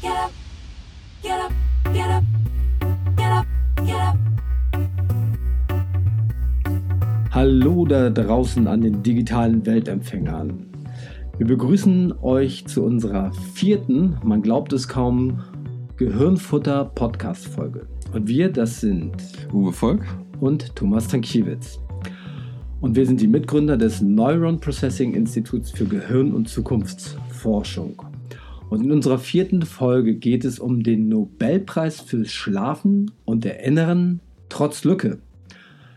get up, get up, get up, get up, get up. Hallo da draußen an den digitalen Weltempfängern. Wir begrüßen euch zu unserer vierten, man glaubt es kaum, Gehirnfutter Podcast Folge. Und wir, das sind Uwe Volk. und Thomas Tankiewicz. Und wir sind die Mitgründer des Neuron Processing Instituts für Gehirn- und Zukunftsforschung. Und in unserer vierten Folge geht es um den Nobelpreis fürs Schlafen und Erinnern trotz Lücke.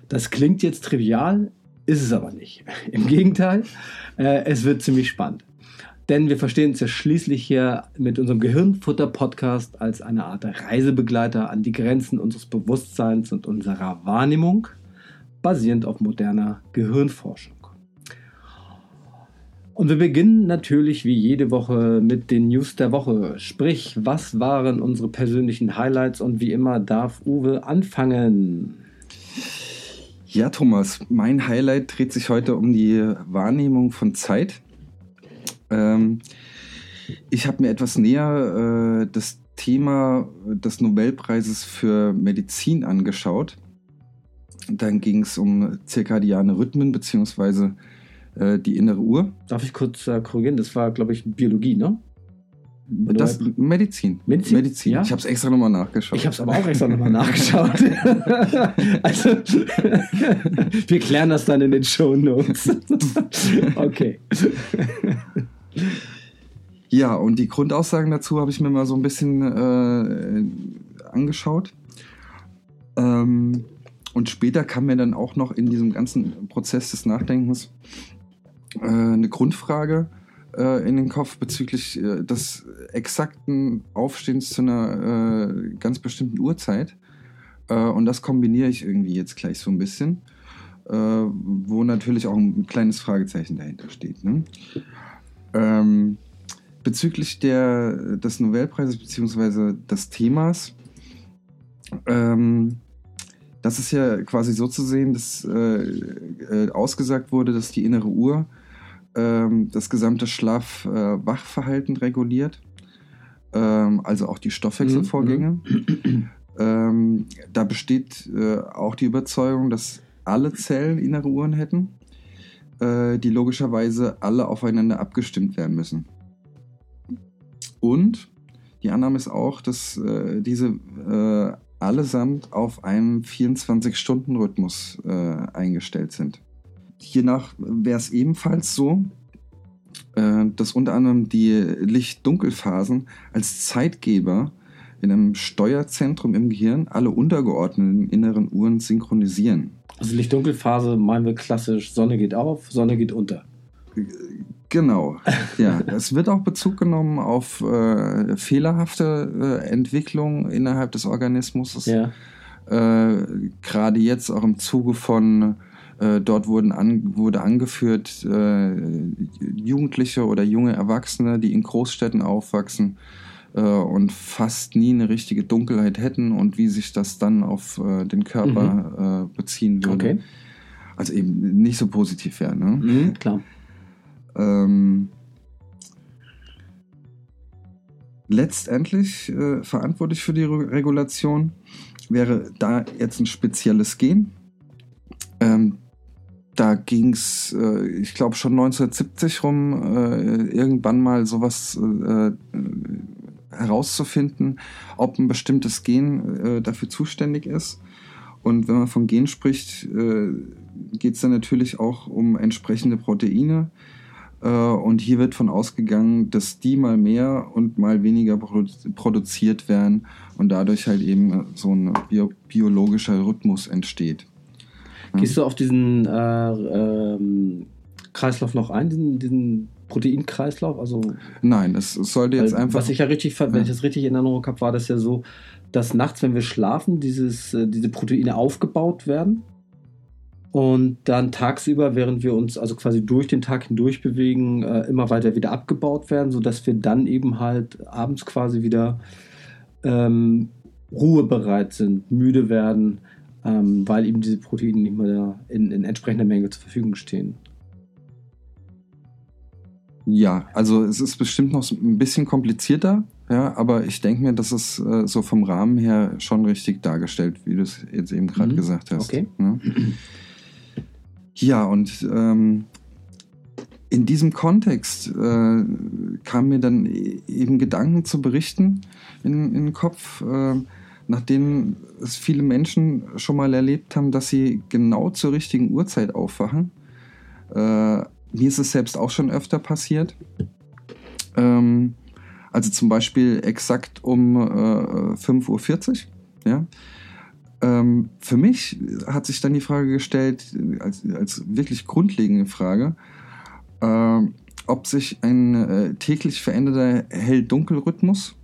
Das klingt jetzt trivial, ist es aber nicht. Im Gegenteil, äh, es wird ziemlich spannend. Denn wir verstehen uns ja schließlich hier mit unserem Gehirnfutter-Podcast als eine Art Reisebegleiter an die Grenzen unseres Bewusstseins und unserer Wahrnehmung, basierend auf moderner Gehirnforschung. Und wir beginnen natürlich wie jede Woche mit den News der Woche. Sprich, was waren unsere persönlichen Highlights und wie immer darf Uwe anfangen. Ja, Thomas, mein Highlight dreht sich heute um die Wahrnehmung von Zeit. Ähm, ich habe mir etwas näher äh, das Thema des Nobelpreises für Medizin angeschaut. Dann ging es um zirkadiane Rhythmen beziehungsweise äh, die innere Uhr. Darf ich kurz äh, korrigieren? Das war, glaube ich, Biologie, ne? Oder- Das, Medizin. Medizin? Medizin. Ja? Ich habe es extra nochmal nachgeschaut. Ich habe es aber auch extra nochmal nachgeschaut. also, wir klären das dann in den Show Notes. okay. Ja, und die Grundaussagen dazu habe ich mir mal so ein bisschen äh, angeschaut. Ähm, und später kam mir dann auch noch in diesem ganzen Prozess des Nachdenkens äh, eine Grundfrage äh, in den Kopf bezüglich äh, des exakten Aufstehens zu einer äh, ganz bestimmten Uhrzeit. Äh, und das kombiniere ich irgendwie jetzt gleich so ein bisschen, wo natürlich auch ein kleines Fragezeichen dahinter steht. Ne? Ähm, bezüglich der, des Nobelpreises bzw. des Themas, ähm, das ist ja quasi so zu sehen, dass äh, äh, ausgesagt wurde, dass die innere Uhr ähm, das gesamte Schlaf-Wachverhalten reguliert, ähm, also auch die Stoffwechselvorgänge. Ähm, da besteht äh, auch die Überzeugung, dass alle Zellen innere Uhren hätten, äh, die logischerweise alle aufeinander abgestimmt werden müssen. Und die Annahme ist auch, dass äh, diese äh, allesamt auf einem 24-Stunden-Rhythmus äh, eingestellt sind. Hiernach wäre es ebenfalls so, äh, dass unter anderem die Licht-Dunkelphasen als Zeitgeber in einem Steuerzentrum im Gehirn alle untergeordneten inneren Uhren synchronisieren. Also Licht-Dunkel-Phase meinen wir klassisch, Sonne geht auf, Sonne geht unter. Genau, ja. es wird auch Bezug genommen auf äh, fehlerhafte äh, Entwicklung innerhalb des Organismus. Ja. Äh, Gerade jetzt auch im Zuge von, äh, dort wurden an, wurde angeführt, äh, Jugendliche oder junge Erwachsene, die in Großstädten aufwachsen äh, und fast nie eine richtige Dunkelheit hätten und wie sich das dann auf äh, den Körper äh, beziehen würde. Okay. Also eben nicht so positiv wäre. Ne? Mhm, klar. Ähm, letztendlich äh, verantwortlich für die Re Regulation wäre da jetzt ein spezielles Gen. Ähm, da ging es, äh, ich glaube, schon 1970 rum, äh, irgendwann mal sowas äh, herauszufinden, ob ein bestimmtes Gen äh, dafür zuständig ist. Und wenn man von Gen spricht, äh, geht es dann natürlich auch um entsprechende Proteine. Äh, und hier wird von ausgegangen, dass die mal mehr und mal weniger produ produziert werden und dadurch halt eben so ein bio biologischer Rhythmus entsteht. Gehst du auf diesen äh, ähm, Kreislauf noch ein, diesen, diesen Proteinkreislauf? Also, Nein, es es sollte jetzt einfach. was ich ja richtig, wenn Ja. ich das richtig in Erinnerung habe, war das ja so, dass nachts, wenn wir schlafen, dieses, äh, diese Proteine aufgebaut werden und dann tagsüber, während wir uns also quasi durch den Tag hindurch bewegen, äh, immer weiter wieder abgebaut werden, sodass wir dann eben halt abends quasi wieder ähm, ruhebereit sind, müde werden, ähm, weil eben diese Proteine nicht mehr in, in entsprechender Menge zur Verfügung stehen. Ja, also es ist bestimmt noch ein bisschen komplizierter. Ja, aber ich denke mir, das ist äh, so vom Rahmen her schon richtig dargestellt, wie du es jetzt eben gerade Mhm. gesagt hast. Okay. Ne? Ja, und ähm, in diesem Kontext äh, kam mir dann e- eben Gedanken zu berichten in, in den Kopf, äh, nachdem es viele Menschen schon mal erlebt haben, dass sie genau zur richtigen Uhrzeit aufwachen. Äh, mir ist es selbst auch schon öfter passiert. Ähm, also zum Beispiel exakt um äh, 5.40 Uhr. Ja? Ähm, für mich hat sich dann die Frage gestellt, als, als wirklich grundlegende Frage, äh, ob sich ein äh, täglich veränderter Hell-Dunkel-Rhythmus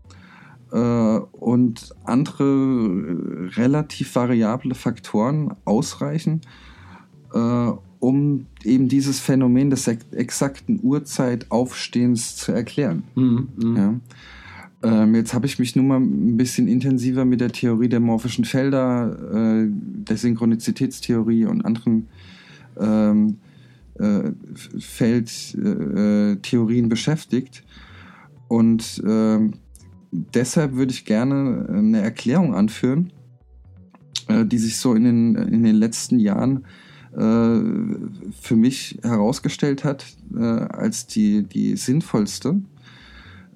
und andere äh, relativ variable Faktoren ausreichen, äh, um eben dieses Phänomen des ex- exakten Uhrzeitaufstehens zu erklären. Mhm. Mhm. Ja. Ähm, jetzt habe ich mich nun mal ein bisschen intensiver mit der Theorie der morphischen Felder, äh, der Synchronizitätstheorie und anderen ähm, äh, Feldtheorien äh, beschäftigt. Und ähm, deshalb würde ich gerne eine Erklärung anführen, äh, die sich so in den, in den letzten Jahren äh, für mich herausgestellt hat äh, als die, die sinnvollste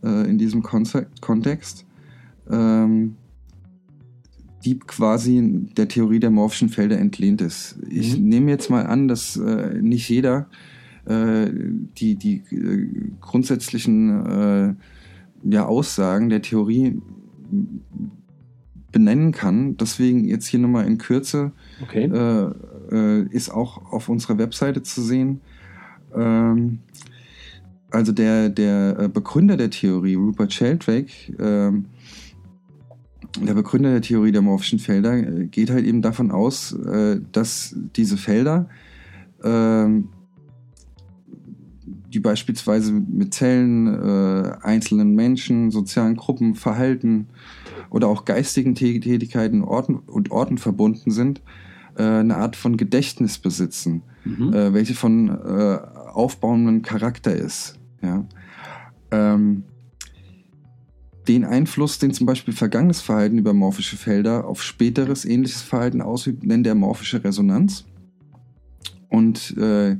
äh, in diesem Konze Kontext, ähm, die quasi der Theorie der morphischen Felder entlehnt ist. Ich Mhm. nehme jetzt mal an, dass äh, nicht jeder äh, die, die äh, grundsätzlichen äh, ja, Aussagen der Theorie benennen kann. Deswegen jetzt hier nochmal in Kürze Okay. äh, äh, ist auch auf unserer Webseite zu sehen. Ähm, also der, der äh, Begründer der Theorie, Rupert Sheldrake, ähm, der Begründer der Theorie der morphischen Felder, äh, geht halt eben davon aus, äh, dass diese Felder, ähm, die beispielsweise mit Zellen, äh, einzelnen Menschen, sozialen Gruppen, Verhalten oder auch geistigen Tä- Tätigkeiten Orten und Orten verbunden sind, äh, eine Art von Gedächtnis besitzen, Mhm. äh, welche von äh, aufbauendem Charakter ist. Ja? Ähm, den Einfluss, den zum Beispiel vergangenes Verhalten über morphische Felder auf späteres ähnliches Verhalten ausübt, nennt er morphische Resonanz. Und äh,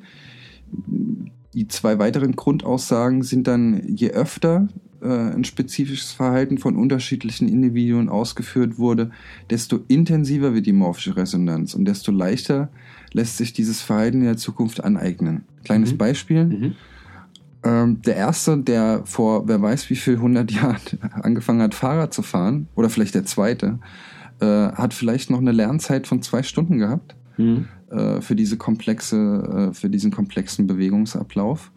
die zwei weiteren Grundaussagen sind dann, je öfter äh, ein spezifisches Verhalten von unterschiedlichen Individuen ausgeführt wurde, desto intensiver wird die morphische Resonanz und desto leichter lässt sich dieses Verhalten in der Zukunft aneignen. Kleines Mhm. Beispiel. Mhm. Ähm, der erste, der vor wer weiß wie viel hundert Jahren angefangen hat, Fahrrad zu fahren, oder vielleicht der zweite, äh, hat vielleicht noch eine Lernzeit von zwei Stunden gehabt Mhm. Äh, für diese komplexe, äh, für diesen komplexen Bewegungsablauf.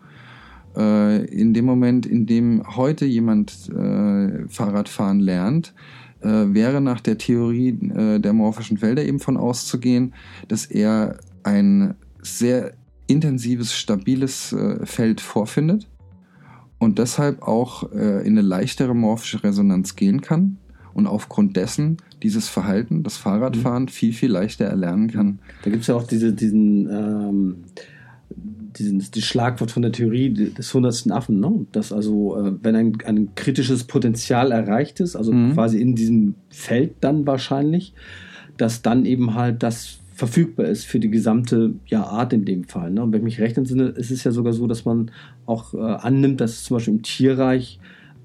Äh, in dem Moment, in dem heute jemand äh, Fahrradfahren lernt, äh, wäre nach der Theorie der morphischen Felder eben von auszugehen, dass er ein sehr intensives, stabiles Feld vorfindet und deshalb auch in eine leichtere morphische Resonanz gehen kann und aufgrund dessen dieses Verhalten, das Fahrradfahren, viel, viel leichter erlernen kann. Da gibt es ja auch diese, diesen, ähm, diesen das Schlagwort von der Theorie des hundertsten Affen, ne? dass also, äh, wenn ein, ein kritisches Potenzial erreicht ist, also Mhm. quasi in diesem Feld dann wahrscheinlich, dass dann eben halt das verfügbar ist für die gesamte ja, Art in dem Fall. Ne? Und wenn ich mich recht entsinne, ist es ja sogar so, dass man auch äh, annimmt, dass es zum Beispiel im Tierreich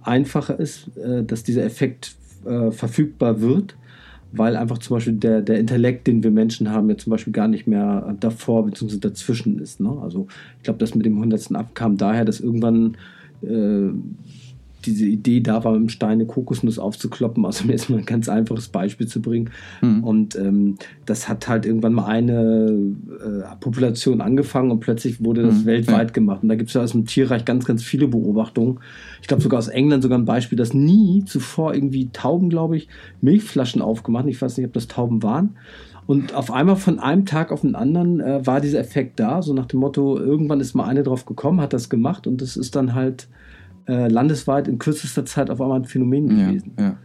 einfacher ist, äh, dass dieser Effekt äh, verfügbar wird, weil einfach zum Beispiel der, der Intellekt, den wir Menschen haben, ja zum Beispiel gar nicht mehr davor bzw. dazwischen ist. Ne? Also ich glaube, das mit dem hundertsten Ab kam daher, dass irgendwann äh, diese Idee da war, mit dem Stein eine Kokosnuss aufzukloppen, also um jetzt mal ein ganz einfaches Beispiel zu bringen. Mhm. Und ähm, das hat halt irgendwann mal eine äh, Population angefangen und plötzlich wurde das Mhm, weltweit gemacht. Und da gibt es ja aus dem Tierreich ganz, ganz viele Beobachtungen. Ich glaube sogar aus England sogar ein Beispiel, dass nie zuvor irgendwie Tauben, glaube ich, Milchflaschen aufgemacht. Ich weiß nicht, ob das Tauben waren. Und auf einmal von einem Tag auf den anderen äh, war dieser Effekt da, so nach dem Motto, irgendwann ist mal eine drauf gekommen, hat das gemacht und das ist dann halt äh, landesweit in kürzester Zeit auf einmal ein Phänomen gewesen. ja.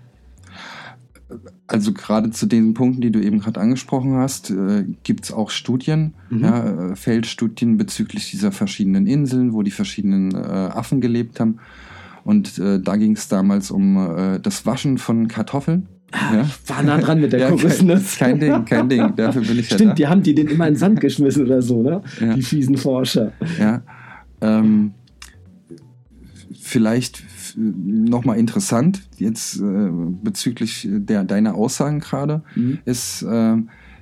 Also gerade zu den Punkten, die du eben gerade angesprochen hast, äh, gibt es auch Studien, Mhm. ja, äh, Feldstudien bezüglich dieser verschiedenen Inseln, wo die verschiedenen äh, Affen gelebt haben. Und äh, da ging es damals um äh, das Waschen von Kartoffeln. Ja? Ich war nah dran mit der Ja, Kokosnuss. kein, kein Ding, kein Ding. Dafür bin ich ja Stimmt, die haben die den immer in den Sand geschmissen oder so, ne? Ja. Die fiesen Forscher. Ja. Ähm, vielleicht nochmal interessant, jetzt äh, bezüglich der, deiner Aussagen gerade, Mhm. ist, äh,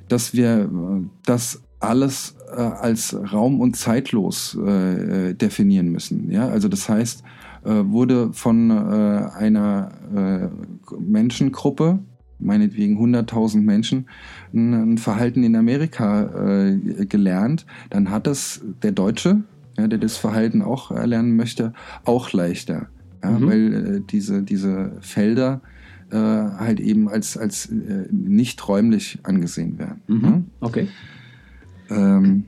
dass wir äh, das alles äh, als raum- und zeitlos äh, äh, definieren müssen. Ja? Also das heißt, wurde von einer Menschengruppe, meinetwegen 100.000 Menschen, ein, ein Verhalten in Amerika äh, gelernt, dann hat es der Deutsche, ja, der das Verhalten auch erlernen möchte, auch leichter. Ja, Mhm. Weil äh, diese, diese Felder äh, halt eben als, als äh, nicht räumlich angesehen werden. Mhm. Okay. Ja? Ähm,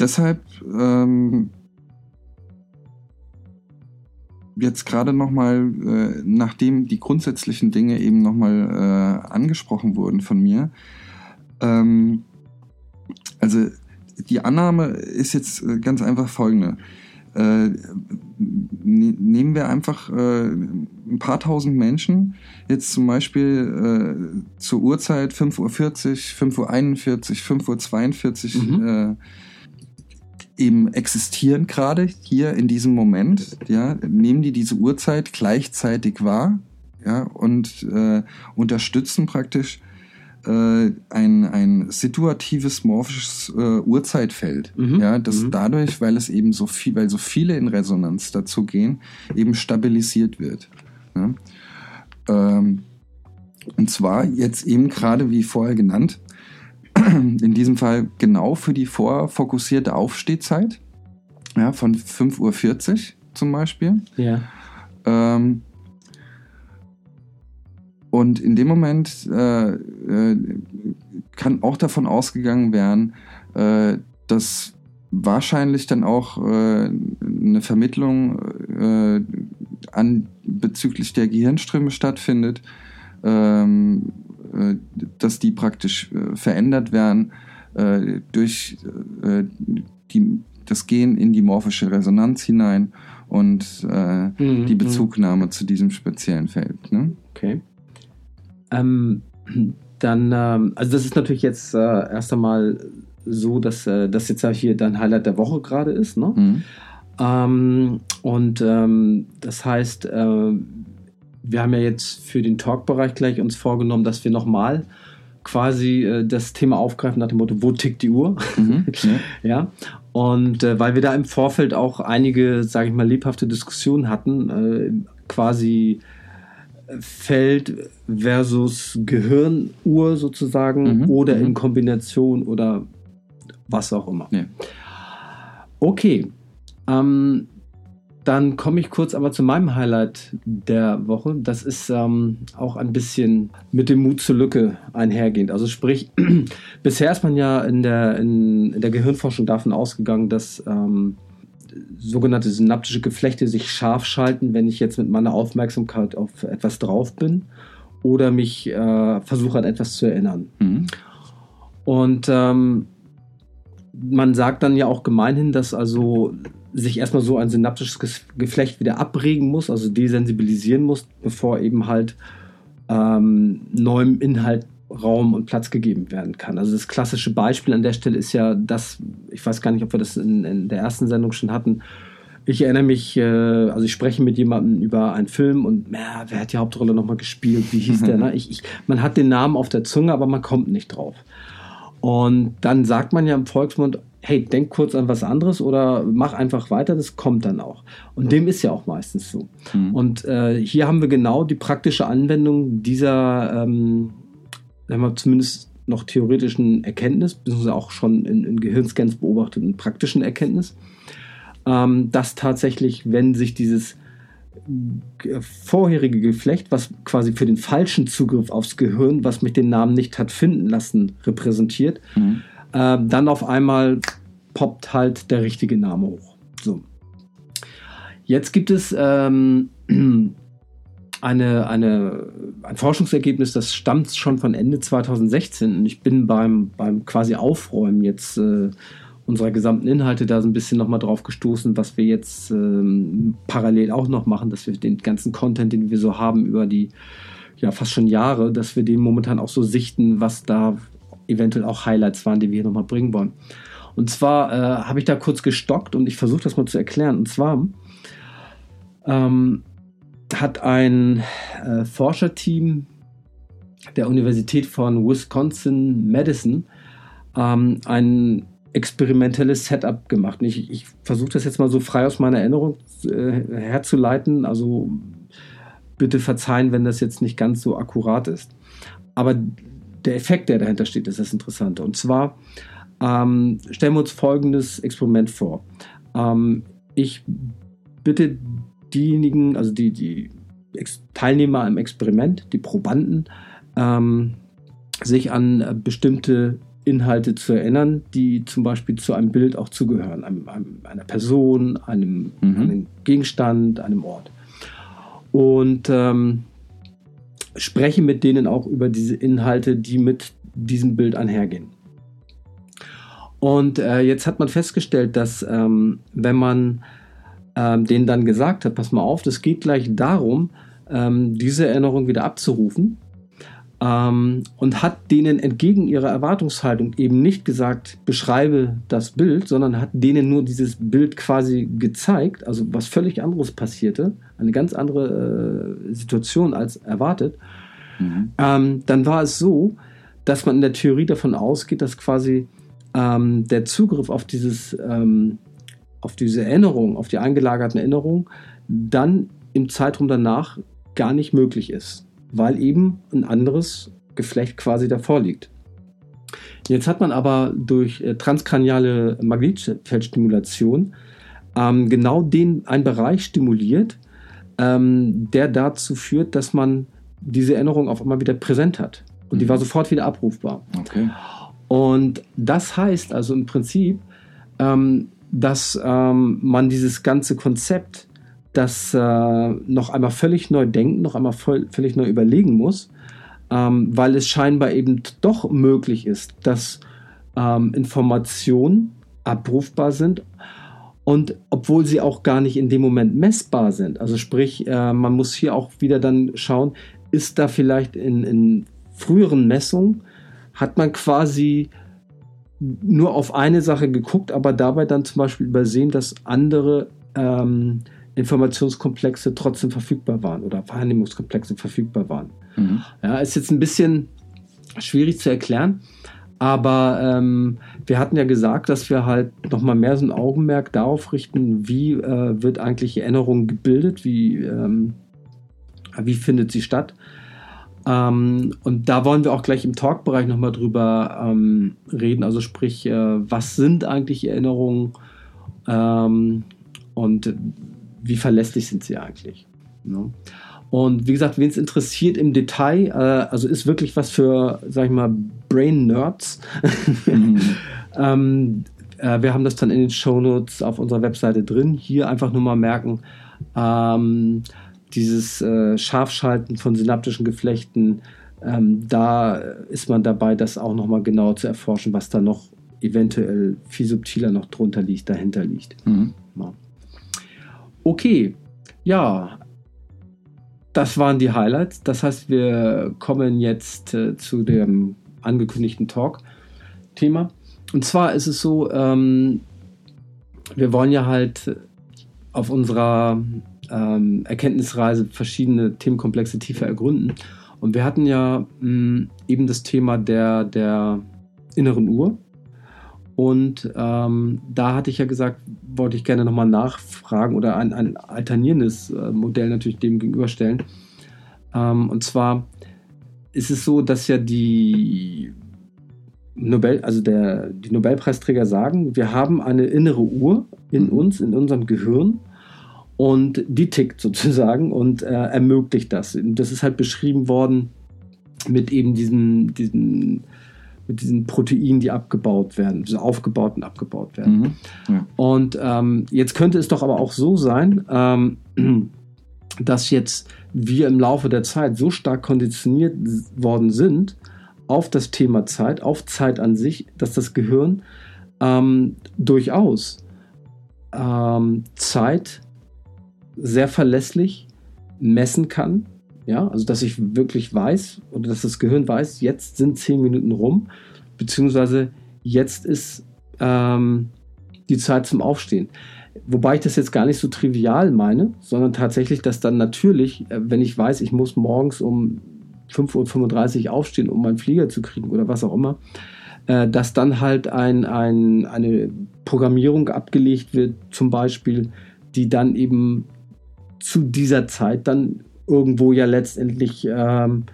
deshalb ähm, jetzt gerade nochmal, äh, nachdem die grundsätzlichen Dinge eben nochmal äh, angesprochen wurden von mir, ähm, also die Annahme ist jetzt äh, ganz einfach folgende. Äh, ne- nehmen wir einfach äh, ein paar tausend Menschen, jetzt zum Beispiel äh, zur Uhrzeit 5.40 Uhr, 5.41 Uhr, 5.42 Uhr Mhm. äh, eben existieren gerade hier in diesem Moment, ja, nehmen die diese Uhrzeit gleichzeitig wahr, ja, und äh, unterstützen praktisch ein, ein situatives morphisches äh, Uhrzeitfeld. Mhm. Ja, das Mhm. dadurch, weil es eben so viel, weil so viele in Resonanz dazu gehen, eben stabilisiert wird. Ja? Ähm, und zwar jetzt eben gerade wie vorher genannt, in diesem Fall genau für die vorfokussierte Aufstehzeit, ja, von 5.40 Uhr zum Beispiel. Ja. Ähm, und in dem Moment äh, äh, kann auch davon ausgegangen werden, äh, dass wahrscheinlich dann auch äh, eine Vermittlung äh, an bezüglich der Gehirnströme stattfindet, ähm, äh, dass die praktisch verändert werden durch die, das Gehen in die morphische Resonanz hinein und Mhm. die Bezugnahme zu diesem speziellen Feld. Ne? Okay. Ähm, dann, ähm, also das ist natürlich jetzt äh, erst einmal so, dass äh, das jetzt hier dein Highlight der Woche gerade ist, ne? Mhm. Ähm, und ähm, das heißt, äh, wir haben ja jetzt für den Talk-Bereich gleich uns vorgenommen, dass wir nochmal quasi äh, das Thema aufgreifen nach dem Motto, wo tickt die Uhr? Mhm. Ja. ja. Und äh, weil wir da im Vorfeld auch einige, sage ich mal, lebhafte Diskussionen hatten, äh, quasi Feld versus Gehirnuhr sozusagen Mhm, oder mhm. in Kombination oder was auch immer. Ja. Okay, ähm, dann komme ich kurz aber zu meinem Highlight der Woche. Das ist ähm, auch ein bisschen mit dem Mut zur Lücke einhergehend. Also sprich, bisher ist man ja in der, in, in der Gehirnforschung davon ausgegangen, dass ähm, sogenannte synaptische Geflechte sich scharf schalten, wenn ich jetzt mit meiner Aufmerksamkeit auf etwas drauf bin oder mich äh, versuche an etwas zu erinnern. Mhm. Und ähm, man sagt dann ja auch gemeinhin, dass also sich erstmal so ein synaptisches Geflecht wieder abregen muss, also desensibilisieren muss, bevor eben halt ähm, neuem Inhalt Raum und Platz gegeben werden kann. Also das klassische Beispiel an der Stelle ist ja das, ich weiß gar nicht, ob wir das in, in der ersten Sendung schon hatten. Ich erinnere mich, äh, also ich spreche mit jemandem über einen Film und ja, wer hat die Hauptrolle nochmal gespielt? Wie hieß der? Ne? Ich, ich, man hat den Namen auf der Zunge, aber man kommt nicht drauf. Und dann sagt man ja im Volksmund, hey, denk kurz an was anderes oder mach einfach weiter, das kommt dann auch. Und dem ist ja auch meistens so. Mhm. Und äh, hier haben wir genau die praktische Anwendung dieser, ähm, sagen wir zumindest noch theoretischen Erkenntnis, beziehungsweise auch schon in, in Gehirnscans beobachteten praktischen Erkenntnis, ähm, dass tatsächlich, wenn sich dieses g- vorherige Geflecht, was quasi für den falschen Zugriff aufs Gehirn, was mich den Namen nicht hat finden lassen, repräsentiert, Mhm. äh, dann auf einmal poppt halt der richtige Name hoch. So. Jetzt gibt es ähm, eine, eine, ein Forschungsergebnis, das stammt schon von Ende 2016 und ich bin beim, beim quasi Aufräumen jetzt äh, unserer gesamten Inhalte da so ein bisschen nochmal drauf gestoßen, was wir jetzt ähm, parallel auch noch machen, dass wir den ganzen Content, den wir so haben über die ja fast schon Jahre, dass wir den momentan auch so sichten, was da eventuell auch Highlights waren, die wir hier nochmal bringen wollen. Und zwar äh, habe ich da kurz gestockt und ich versuche das mal zu erklären. Und zwar ähm, hat ein äh, Forscherteam der Universität von Wisconsin-Madison ähm, ein experimentelles Setup gemacht. Und ich, ich versuche das jetzt mal so frei aus meiner Erinnerung äh, herzuleiten. Also bitte verzeihen, wenn das jetzt nicht ganz so akkurat ist. Aber der Effekt, der dahinter steht, ist das Interessante. Und zwar ähm, stellen wir uns folgendes Experiment vor. Ähm, ich bitte diejenigen, also die, die Teilnehmer im Experiment, die Probanden, ähm, sich an äh, bestimmte Inhalte zu erinnern, die zum Beispiel zu einem Bild auch zugehören, einem, einem, einer Person, einem, mhm. einem, Gegenstand, einem Ort. Und ähm, spreche mit denen auch über diese Inhalte, die mit diesem Bild einhergehen. Und äh, jetzt hat man festgestellt, dass ähm, wenn man ähm, denen dann gesagt hat, pass mal auf, das geht gleich darum, ähm, diese Erinnerung wieder abzurufen, ähm, und hat denen entgegen ihrer Erwartungshaltung eben nicht gesagt, beschreibe das Bild, sondern hat denen nur dieses Bild quasi gezeigt, also was völlig anderes passierte, eine ganz andere äh, Situation als erwartet, mhm. ähm, dann war es so, dass man in der Theorie davon ausgeht, dass quasi ähm, der Zugriff auf dieses, ähm, auf diese Erinnerung, auf die eingelagerten Erinnerungen, dann im Zeitraum danach gar nicht möglich ist weil eben ein anderes Geflecht quasi davor liegt. Jetzt hat man aber durch äh, transkraniale Magnetfeldstimulation ähm, genau den einen Bereich stimuliert, ähm, der dazu führt, dass man diese Erinnerung auf einmal wieder präsent hat. Und die war mhm. sofort wieder abrufbar. Okay. Und das heißt also im Prinzip, ähm, dass ähm, man dieses ganze Konzept das äh, noch einmal völlig neu denken, noch einmal voll, völlig neu überlegen muss, ähm, weil es scheinbar eben doch möglich ist, dass ähm, Informationen abrufbar sind und obwohl sie auch gar nicht in dem Moment messbar sind. Also sprich, äh, man muss hier auch wieder dann schauen, ist da vielleicht in, in früheren Messungen, hat man quasi nur auf eine Sache geguckt, aber dabei dann zum Beispiel übersehen, dass andere ähm, Informationskomplexe trotzdem verfügbar waren oder Wahrnehmungskomplexe verfügbar waren. Mhm. Ja, ist jetzt ein bisschen schwierig zu erklären, aber ähm, wir hatten ja gesagt, dass wir halt nochmal mehr so ein Augenmerk darauf richten, wie äh, wird eigentlich Erinnerung gebildet, wie, ähm, wie findet sie statt. Ähm, und da wollen wir auch gleich im Talkbereich nochmal drüber ähm, reden, also sprich, äh, was sind eigentlich Erinnerungen ähm, und wie verlässlich sind sie eigentlich. Ne? Und wie gesagt, wen es interessiert im Detail, äh, also ist wirklich was für, sag ich mal, Brain-Nerds. Mhm. ähm, äh, wir haben das dann in den Shownotes auf unserer Webseite drin. Hier einfach nur mal merken, ähm, dieses äh, Scharfschalten von synaptischen Geflechten, ähm, da ist man dabei, das auch nochmal genauer zu erforschen, was da noch eventuell viel subtiler noch drunter liegt, dahinter liegt. Mhm. Ja. Okay, ja, das waren die Highlights. Das heißt, wir kommen jetzt äh, zu dem angekündigten Talk-Thema. Und zwar ist es so, ähm, wir wollen ja halt auf unserer ähm, Erkenntnisreise verschiedene Themenkomplexe tiefer ergründen. Und wir hatten ja mh, mm, eben das Thema der, der inneren Uhr. Und ähm, da hatte ich ja gesagt, wollte ich gerne nochmal nachfragen oder ein, ein alternierendes äh, Modell natürlich dem gegenüberstellen. Ähm, und zwar ist es so, dass ja die Nobel, also der, die Nobelpreisträger sagen, wir haben eine innere Uhr in mhm. uns, in unserem Gehirn und die tickt sozusagen und äh, ermöglicht das. Und das ist halt beschrieben worden mit eben diesen, diesen mit diesen Proteinen, die abgebaut werden, so aufgebaut und abgebaut werden. Mhm. Ja. Und ähm, jetzt könnte es doch aber auch so sein, ähm, dass jetzt wir im Laufe der Zeit so stark konditioniert worden sind auf das Thema Zeit, auf Zeit an sich, dass das Gehirn ähm, durchaus ähm, Zeit sehr verlässlich messen kann. Ja, also dass ich wirklich weiß oder dass das Gehirn weiß, jetzt sind zehn Minuten rum, beziehungsweise jetzt ist ähm, die Zeit zum Aufstehen. Wobei ich das jetzt gar nicht so trivial meine, sondern tatsächlich, dass dann natürlich, äh, wenn ich weiß, ich muss morgens um 5.35 Uhr aufstehen, um meinen Flieger zu kriegen oder was auch immer, äh, dass dann halt ein, ein, eine Programmierung abgelegt wird, zum Beispiel, die dann eben zu dieser Zeit dann irgendwo ja letztendlich ähm,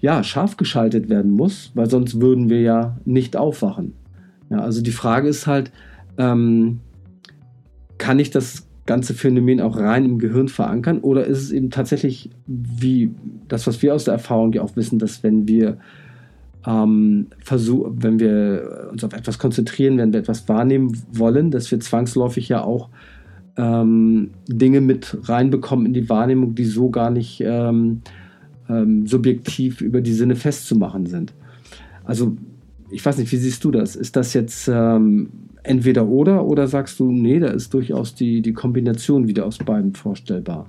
ja, scharf geschaltet werden muss, weil sonst würden wir ja nicht aufwachen. Ja, also die Frage ist halt, ähm, kann ich das ganze Phänomen auch rein im Gehirn verankern oder ist es eben tatsächlich wie das, was wir aus der Erfahrung ja auch wissen, dass wenn wir ähm, wenn wir uns auf etwas konzentrieren, wenn wir etwas wahrnehmen wollen, dass wir zwangsläufig ja auch ähm, Dinge mit reinbekommen in die Wahrnehmung, die so gar nicht ähm, ähm, subjektiv über die Sinne festzumachen sind. Also ich weiß nicht, wie siehst du das? Ist das jetzt ähm, entweder oder oder sagst du, nee, da ist durchaus die, die Kombination wieder aus beiden vorstellbar?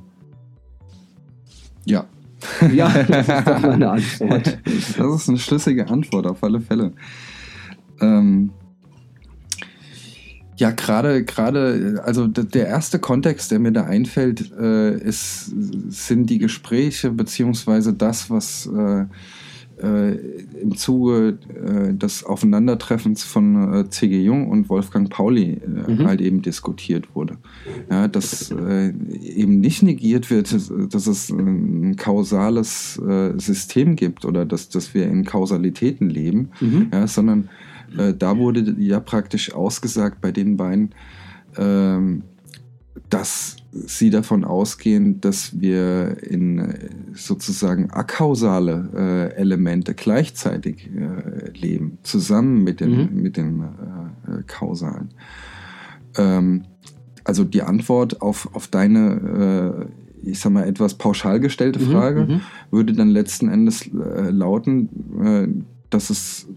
Ja. Ja, das ist doch meine Antwort. Das ist eine schlüssige Antwort, auf alle Fälle. Ähm, ja, gerade, gerade, also der erste Kontext, der mir da einfällt, äh, ist, sind die Gespräche beziehungsweise das, was äh, äh, im Zuge äh, des Aufeinandertreffens von äh, C.G. Jung und Wolfgang Pauli äh, Mhm. halt eben diskutiert wurde. Ja, dass eben nicht negiert wird, dass, dass es ein kausales System gibt oder dass, dass wir in Kausalitäten leben, Mhm. ja, sondern äh, da wurde ja praktisch ausgesagt bei den beiden, ähm, dass sie davon ausgehen, dass wir in äh, sozusagen akausale äh, Elemente gleichzeitig äh, leben, zusammen mit den, Mhm. mit den äh, äh, kausalen. Ähm, also die Antwort auf, auf deine, äh, ich sag mal, etwas pauschal gestellte Mhm, Frage mhm. würde dann letzten Endes lauten, dass es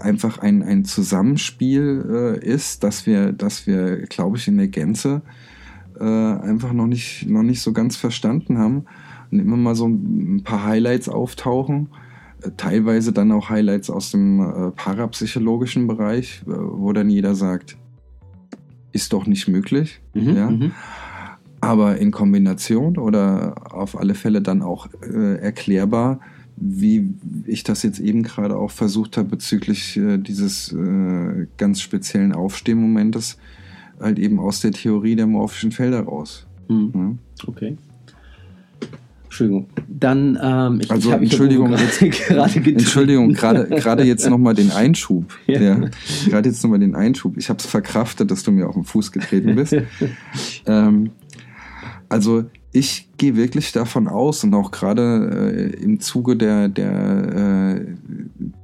einfach ein, ein Zusammenspiel äh, ist, dass wir, dass wir, glaube ich, in der Gänze äh, einfach noch nicht, noch nicht so ganz verstanden haben und immer mal so ein paar Highlights auftauchen. äh, Teilweise dann auch Highlights aus dem äh, parapsychologischen Bereich, äh, wo dann jeder sagt, ist doch nicht möglich. Mhm. Ja? Mhm. aber in Kombination oder auf alle Fälle dann auch äh, erklärbar, wie ich das jetzt eben gerade auch versucht habe bezüglich äh, dieses äh, ganz speziellen Aufstehmomentes, halt eben aus der Theorie der morphischen Felder raus. Mhm. Ne? Okay. Entschuldigung. Dann, ähm, ich, Also, ich Entschuldigung, gerade, gerade. Entschuldigung, gerade gerade jetzt nochmal den Einschub. Ja. Ja. Gerade jetzt nochmal den Einschub. Ich habe es verkraftet, dass du mir auf den Fuß getreten bist. ähm, also ich gehe wirklich davon aus und auch gerade äh, im Zuge der, der, äh,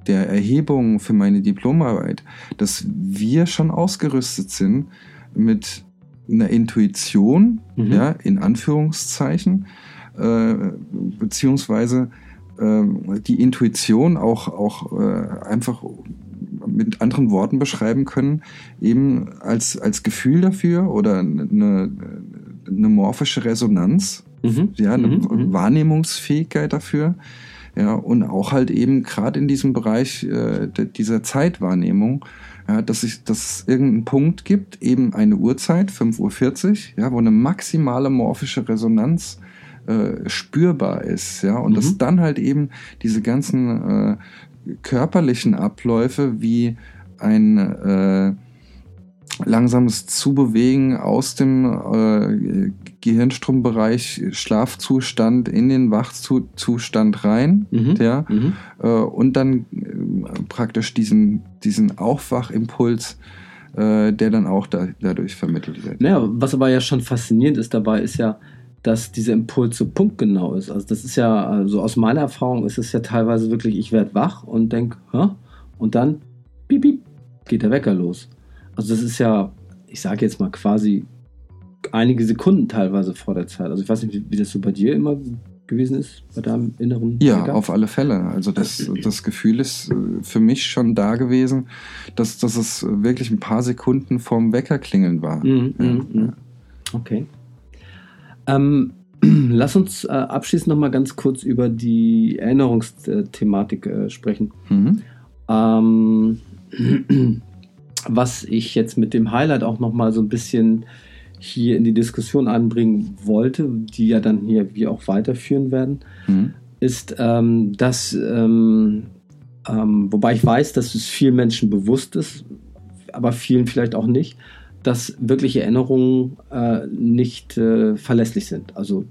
der Erhebung für meine Diplomarbeit, dass wir schon ausgerüstet sind mit einer Intuition, Mhm. ja, in Anführungszeichen, äh, beziehungsweise äh, die Intuition auch, auch äh, einfach mit anderen Worten beschreiben können, eben als, als Gefühl dafür oder eine, eine morphische Resonanz, Mhm. ja, eine Mhm. Mhm. Wahrnehmungsfähigkeit dafür. Ja, und auch halt eben gerade in diesem Bereich äh, dieser Zeitwahrnehmung, ja, dass, ich, dass es irgendeinen Punkt gibt, eben eine Uhrzeit, 5.40 Uhr, ja, wo eine maximale morphische Resonanz äh, spürbar ist, ja, und Mhm. dass dann halt eben diese ganzen äh, körperlichen Abläufe wie ein äh, langsames Zubewegen aus dem äh, Gehirnstrombereich Schlafzustand in den Wachzustand rein, Mhm. ja, Mhm. äh, und dann äh, praktisch diesen, diesen Aufwachimpuls, äh, der dann auch da, dadurch vermittelt wird. Naja, was aber ja schon faszinierend ist dabei, ist ja, dass dieser Impuls so punktgenau ist. Also das ist ja, also aus meiner Erfahrung ist es ja teilweise wirklich, ich werde wach und denke, und dann, piep, piep, geht der Wecker los. Also das ist ja, ich sage jetzt mal quasi einige Sekunden teilweise vor der Zeit. Also ich weiß nicht, wie, wie das so bei dir immer gewesen ist bei deinem inneren Ja, Backup? auf alle Fälle. Also das, das Gefühl ist äh, für mich schon da gewesen, dass, dass es wirklich ein paar Sekunden vorm Weckerklingeln war. Mhm, Ja, mhm, mhm. Okay. Ähm, lass uns äh, abschließend noch mal ganz kurz über die Erinnerungsthematik äh, sprechen. Mhm. Ähm, was ich jetzt mit dem Highlight auch noch mal so ein bisschen hier in die Diskussion einbringen wollte, die ja dann hier wir auch weiterführen werden, Mhm. ist, ähm, dass, ähm, ähm, wobei ich weiß, dass es vielen Menschen bewusst ist, aber vielen vielleicht auch nicht, dass wirkliche Erinnerungen äh, nicht äh, verlässlich sind. Also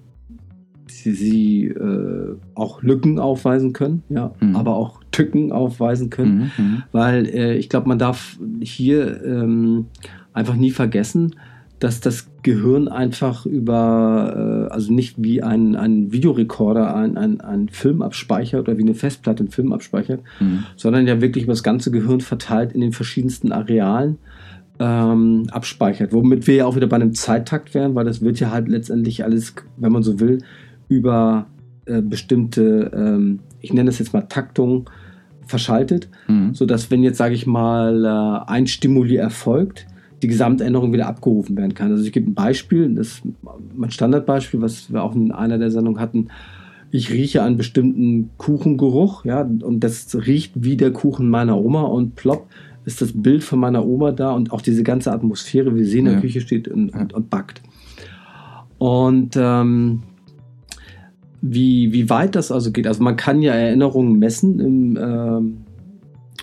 sie, sie äh, auch Lücken aufweisen können, ja, Mhm. aber auch Tücken aufweisen können, Mhm. Mhm. weil äh, ich glaube, man darf hier ähm, einfach nie vergessen, dass das Gehirn einfach über, äh, also nicht wie ein, ein Videorekorder ein, ein, ein Film abspeichert oder wie eine Festplatte einen Film abspeichert, Mhm. sondern ja wirklich über das ganze Gehirn verteilt in den verschiedensten Arealen ähm, abspeichert. Womit wir ja auch wieder bei einem Zeittakt wären, weil das wird ja halt letztendlich alles, wenn man so will, über äh, bestimmte, ähm, ich nenne das jetzt mal Taktung, verschaltet, Mhm. sodass wenn jetzt, sage ich mal, äh, ein Stimuli erfolgt, die Gesamtänderung wieder abgerufen werden kann. Also ich gebe ein Beispiel, das ist mein Standardbeispiel, was wir auch in einer der Sendungen hatten. Ich rieche einen bestimmten Kuchengeruch, ja, und das riecht wie der Kuchen meiner Oma und plopp ist das Bild von meiner Oma da und auch diese ganze Atmosphäre, wie sie in der Ja. Küche steht und, und, und backt. Und ähm, wie, wie weit das also geht, also man kann ja Erinnerungen messen im, ähm,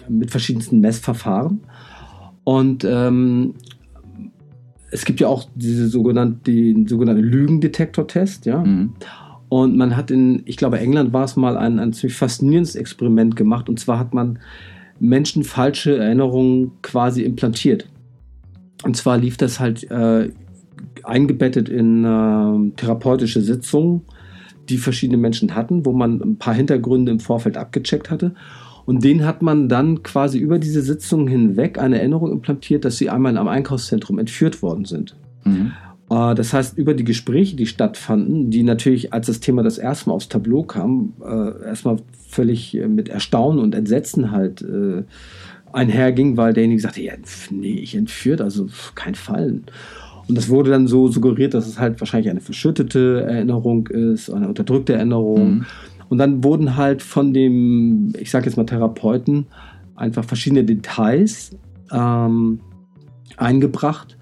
mit verschiedensten Messverfahren. Und ähm, es gibt ja auch diese sogenannte, den sogenannten Lügendetektor-Test, ja. Mhm. Und man hat in, ich glaube, England war es mal ein, ein ziemlich faszinierendes Experiment gemacht. Und zwar hat man Menschen falsche Erinnerungen quasi implantiert. Und zwar lief das halt äh, eingebettet in äh, therapeutische Sitzungen, die verschiedene Menschen hatten, wo man ein paar Hintergründe im Vorfeld abgecheckt hatte. Und denen hat man dann quasi über diese Sitzungen hinweg eine Erinnerung implantiert, dass sie einmal am Einkaufszentrum entführt worden sind. Mhm. Äh, Das heißt, über die Gespräche, die stattfanden, die natürlich, als das Thema das erste Mal aufs Tableau kam, äh, erstmal völlig äh, mit Erstaunen und Entsetzen halt einherging, weil derjenige sagte, ja, nee, ich entführt, also kein Fall. Und das wurde dann so suggeriert, dass es halt wahrscheinlich eine verschüttete Erinnerung ist, eine unterdrückte Erinnerung. Mhm. Und dann wurden halt von dem, ich sage jetzt mal Therapeuten, einfach verschiedene Details ähm, eingebracht.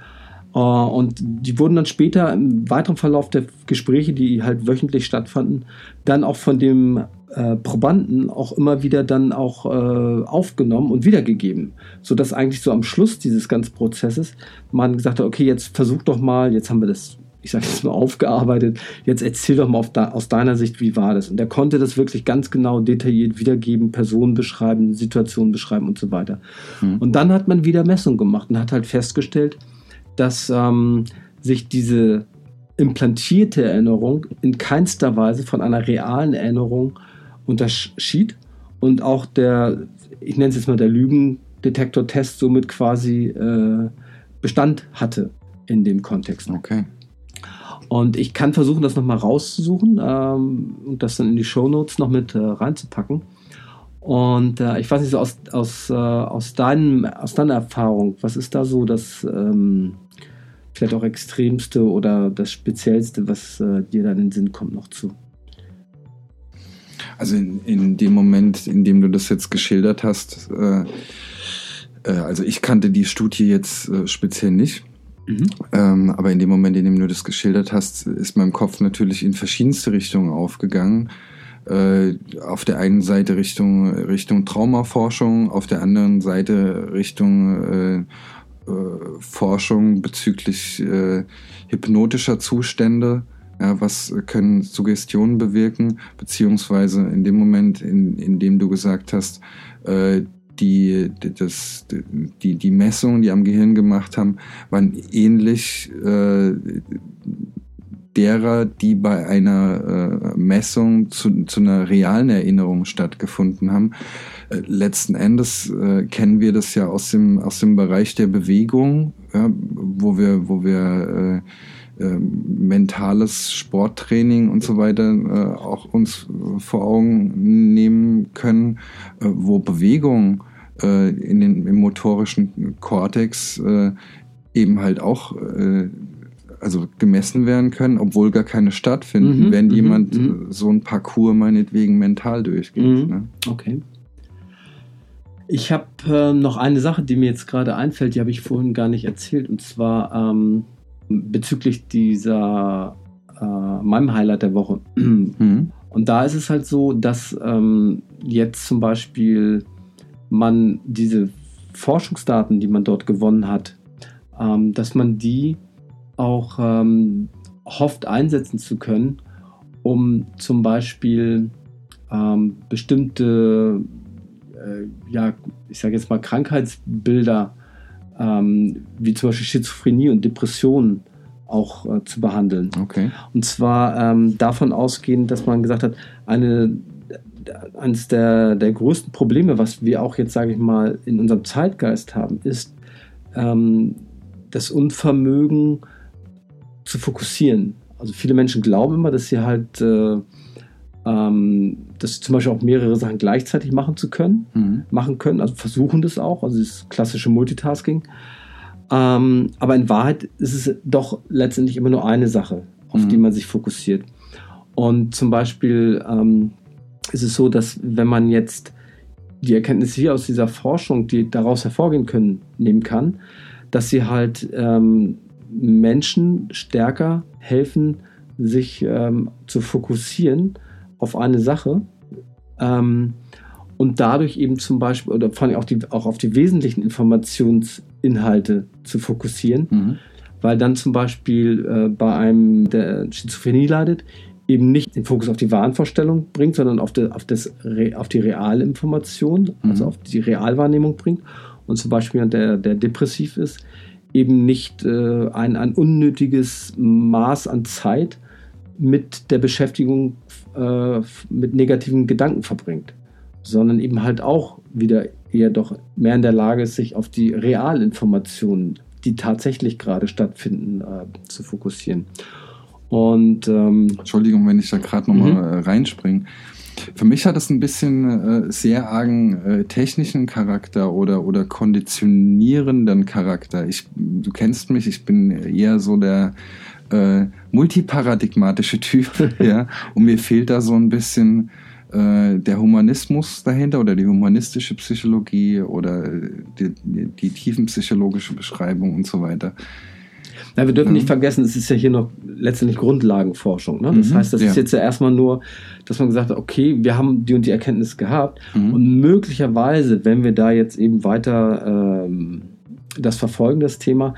Äh, und die wurden dann später im weiteren Verlauf der Gespräche, die halt wöchentlich stattfanden, dann auch von dem äh, Probanden auch immer wieder dann auch äh, aufgenommen und wiedergegeben. Sodass eigentlich so am Schluss dieses ganzen Prozesses man gesagt hat, okay, jetzt versuch doch mal, jetzt haben wir das, ich sage jetzt mal aufgearbeitet, jetzt erzähl doch mal da, aus deiner Sicht, wie war das? Und er konnte das wirklich ganz genau detailliert wiedergeben, Personen beschreiben, Situationen beschreiben und so weiter. Mhm. Und dann hat man wieder Messungen gemacht und hat halt festgestellt, dass ähm, sich diese implantierte Erinnerung in keinster Weise von einer realen Erinnerung unterschied und auch der, ich nenne es jetzt mal der Lügendetektor-Test somit quasi äh, Bestand hatte in dem Kontext. Okay. Und ich kann versuchen, das nochmal rauszusuchen ähm, und das dann in die Shownotes noch mit äh, reinzupacken. Und äh, ich weiß nicht, so aus, aus, äh, aus, deinem, aus deiner Erfahrung, was ist da so das ähm, vielleicht auch extremste oder das speziellste, was äh, dir dann in den Sinn kommt noch zu? Also in, in dem Moment, in dem du das jetzt geschildert hast, äh, äh, also ich kannte die Studie jetzt äh, speziell nicht, ähm, aber in dem Moment, in dem du das geschildert hast, ist mein Kopf natürlich in verschiedenste Richtungen aufgegangen. Äh, auf der einen Seite Richtung, Richtung Traumaforschung, auf der anderen Seite Richtung äh, äh, Forschung bezüglich äh, hypnotischer Zustände. Ja, was können Suggestionen bewirken, beziehungsweise in dem Moment, in, in dem du gesagt hast, äh, die, das, die, die Messungen, die am Gehirn gemacht haben, waren ähnlich äh, derer, die bei einer äh, Messung zu, zu einer realen Erinnerung stattgefunden haben. Äh, letzten Endes äh, kennen wir das ja aus dem, aus dem Bereich der Bewegung, ja, wo wir, wo wir äh, mentales Sporttraining und so weiter äh, auch uns vor Augen nehmen können, äh, wo Bewegung äh, in den, im motorischen Kortex äh, eben halt auch äh, also gemessen werden können, obwohl gar keine stattfinden, Mhm, wenn mhm, jemand mhm. äh, so ein Parcours meinetwegen mental durchgeht. Mhm. Ne? Okay. Ich habe noch eine Sache, die mir jetzt gerade einfällt, die habe ich vorhin gar nicht erzählt, und zwar ähm, bezüglich dieser äh, meinem Highlight der Woche. Mhm. Und da ist es halt so, dass ähm, jetzt zum Beispiel man diese Forschungsdaten, die man dort gewonnen hat, ähm, dass man die auch ähm, hofft einsetzen zu können, um zum Beispiel ähm, bestimmte, äh, ja, ich sage jetzt mal Krankheitsbilder, ähm, wie zum Beispiel Schizophrenie und Depressionen auch äh, zu behandeln. Okay. Und zwar ähm, davon ausgehend, dass man gesagt hat, eine, eines der, der größten Probleme, was wir auch jetzt, sage ich mal, in unserem Zeitgeist haben, ist ähm, das Unvermögen zu fokussieren. Also viele Menschen glauben immer, dass sie halt, äh, ähm, dass sie zum Beispiel auch mehrere Sachen gleichzeitig machen zu können Mhm. machen können, also versuchen das auch, also das klassische Multitasking. Ähm, aber in Wahrheit ist es doch letztendlich immer nur eine Sache, auf Mhm. die man sich fokussiert. Und zum Beispiel ähm, ist es so, dass wenn man jetzt die Erkenntnisse hier aus dieser Forschung, die daraus hervorgehen können, nehmen kann, dass sie halt ähm, Menschen stärker helfen, sich ähm, zu fokussieren auf eine Sache ähm, und dadurch eben zum Beispiel oder vor allem auch, die, auch auf die wesentlichen Informationsinhalte zu fokussieren, Mhm. weil dann zum Beispiel äh, bei einem, der Schizophrenie leidet, eben nicht den Fokus auf die Wahnvorstellung bringt, sondern auf, die, auf, das, auf die reale Information, also Mhm. auf die Realwahrnehmung bringt. Und zum Beispiel der, der depressiv ist, eben nicht äh, ein, ein unnötiges Maß an Zeit mit der Beschäftigung äh, mit negativen Gedanken verbringt, sondern eben halt auch wieder eher doch mehr in der Lage ist, sich auf die Realinformationen, die tatsächlich gerade stattfinden, äh, zu fokussieren. Und ähm, Entschuldigung, wenn ich da gerade nochmal mal äh, reinspringe. Für mich hat es ein bisschen äh, sehr argen äh, technischen Charakter oder, oder konditionierenden Charakter. Ich, du kennst mich, ich bin eher so der äh, multiparadigmatische Typ, ja, und mir fehlt da so ein bisschen äh, der Humanismus dahinter oder die humanistische Psychologie oder äh, die, die, die tiefenpsychologische Beschreibung und so weiter. Ja, wir dürfen nicht vergessen, es ist ja hier noch letztendlich Grundlagenforschung. Ne? Das Mhm, heißt, das ja. ist jetzt ja erstmal nur, dass man gesagt hat, okay, wir haben die und die Erkenntnis gehabt Mhm. und möglicherweise, wenn wir da jetzt eben weiter ähm, das verfolgen, das Thema,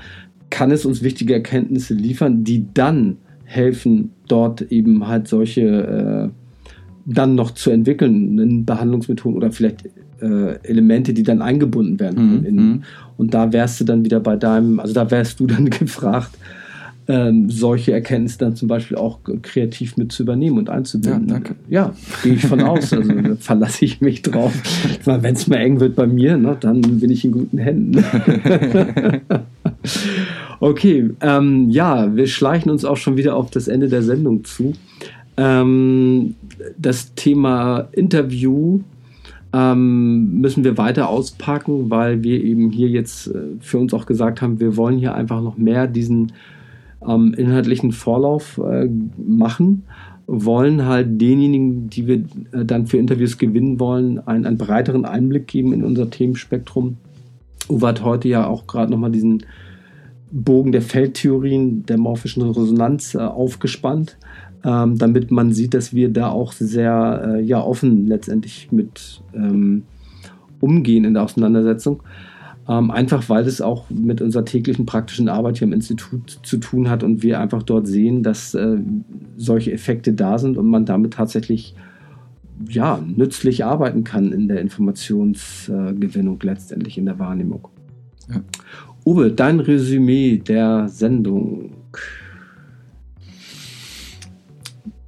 kann es uns wichtige Erkenntnisse liefern, die dann helfen, dort eben halt solche äh, dann noch zu entwickeln, in Behandlungsmethoden oder vielleicht äh, Elemente, die dann eingebunden werden. Mhm, In, mhm. und da wärst du dann wieder bei deinem, also da wärst du dann gefragt, ähm, solche Erkenntnisse dann zum Beispiel auch kreativ mit zu übernehmen und einzubinden. Ja, danke. Ja, gehe ich von aus. Also verlasse ich mich drauf. Wenn es mal eng wird bei mir, ne, dann bin ich in guten Händen. okay, ähm, ja, wir schleichen uns auch schon wieder auf das Ende der Sendung zu. Ähm, das Thema Interview ähm, müssen wir weiter auspacken, weil wir eben hier jetzt äh, für uns auch gesagt haben, wir wollen hier einfach noch mehr diesen ähm, inhaltlichen Vorlauf äh, machen, wollen halt denjenigen, die wir äh, dann für Interviews gewinnen wollen, einen, einen breiteren Einblick geben in unser Themenspektrum. Uwe hat heute ja auch gerade nochmal diesen Bogen der Feldtheorien der morphischen Resonanz äh, aufgespannt, ähm, damit man sieht, dass wir da auch sehr äh, ja, offen letztendlich mit ähm, umgehen in der Auseinandersetzung. Ähm, einfach weil es auch mit unserer täglichen praktischen Arbeit hier im Institut zu tun hat und wir einfach dort sehen, dass äh, solche Effekte da sind und man damit tatsächlich ja, nützlich arbeiten kann in der Informationsgewinnung letztendlich in der Wahrnehmung. Ja. Uwe, dein Resümee der Sendung.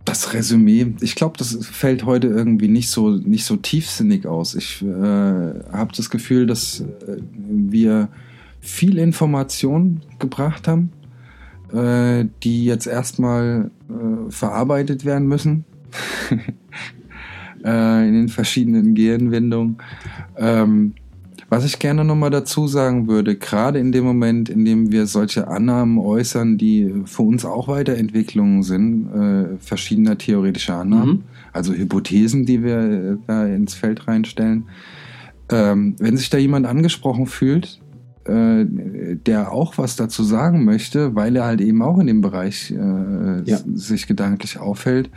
Das Resümee, ich glaube, das fällt heute irgendwie nicht so, nicht so tiefsinnig aus. Ich äh, habe das Gefühl, dass äh, wir viel Information gebracht haben, äh, die jetzt erstmal äh, verarbeitet werden müssen. äh, in den verschiedenen Gehirnwindungen. Ähm, was ich gerne nochmal dazu sagen würde, gerade in dem Moment, in dem wir solche Annahmen äußern, die für uns auch Weiterentwicklungen sind, äh, verschiedener theoretischer Annahmen, Mhm. also Hypothesen, die wir äh, da ins Feld reinstellen, ähm, wenn sich da jemand angesprochen fühlt, äh, der auch was dazu sagen möchte, weil er halt eben auch in dem Bereich äh, Ja. sich gedanklich aufhält,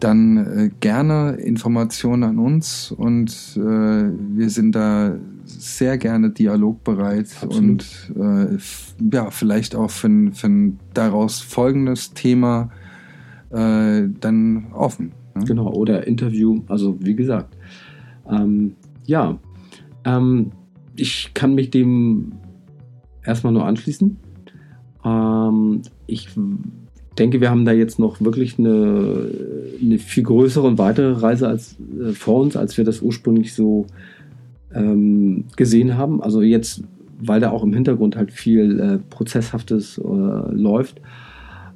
dann äh, gerne Informationen an uns und äh, wir sind da sehr gerne dialogbereit Absolut. und äh, ja, vielleicht auch für, ein- für ein daraus folgendes Thema äh, dann offen. Ne? Genau, oder Interview, also wie gesagt. Ähm, ja, ähm, ich kann mich dem erstmal nur anschließen. Ähm, ich denke, wir haben da jetzt noch wirklich eine, eine viel größere und weitere Reise als, äh, vor uns, als wir das ursprünglich so ähm, gesehen haben. Also jetzt, weil da auch im Hintergrund halt viel äh, Prozesshaftes äh, läuft,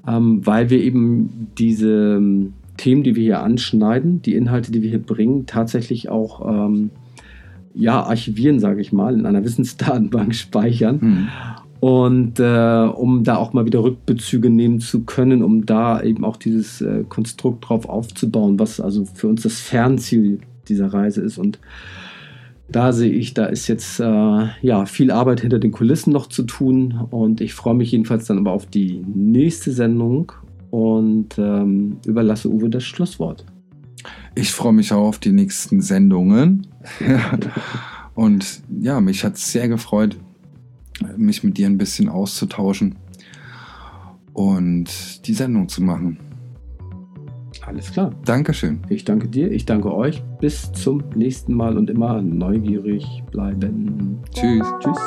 ähm, weil wir eben diese ähm, Themen, die wir hier anschneiden, die Inhalte, die wir hier bringen, tatsächlich auch ähm, ja, archivieren, sage ich mal, in einer Wissensdatenbank speichern. Hm. Und äh, um da auch mal wieder Rückbezüge nehmen zu können, um da eben auch dieses äh, Konstrukt drauf aufzubauen, was also für uns das Fernziel dieser Reise ist. Und da sehe ich, da ist jetzt äh, ja viel Arbeit hinter den Kulissen noch zu tun. Und ich freue mich jedenfalls dann aber auf die nächste Sendung und ähm, überlasse Uwe das Schlusswort. Ich freue mich auch auf die nächsten Sendungen. Und ja, mich hat es sehr gefreut, mich mit dir ein bisschen auszutauschen und die Sendung zu machen. Alles klar. Dankeschön. Ich danke dir, ich danke euch. Bis zum nächsten Mal und immer neugierig bleiben. Tschüss. Tschüss.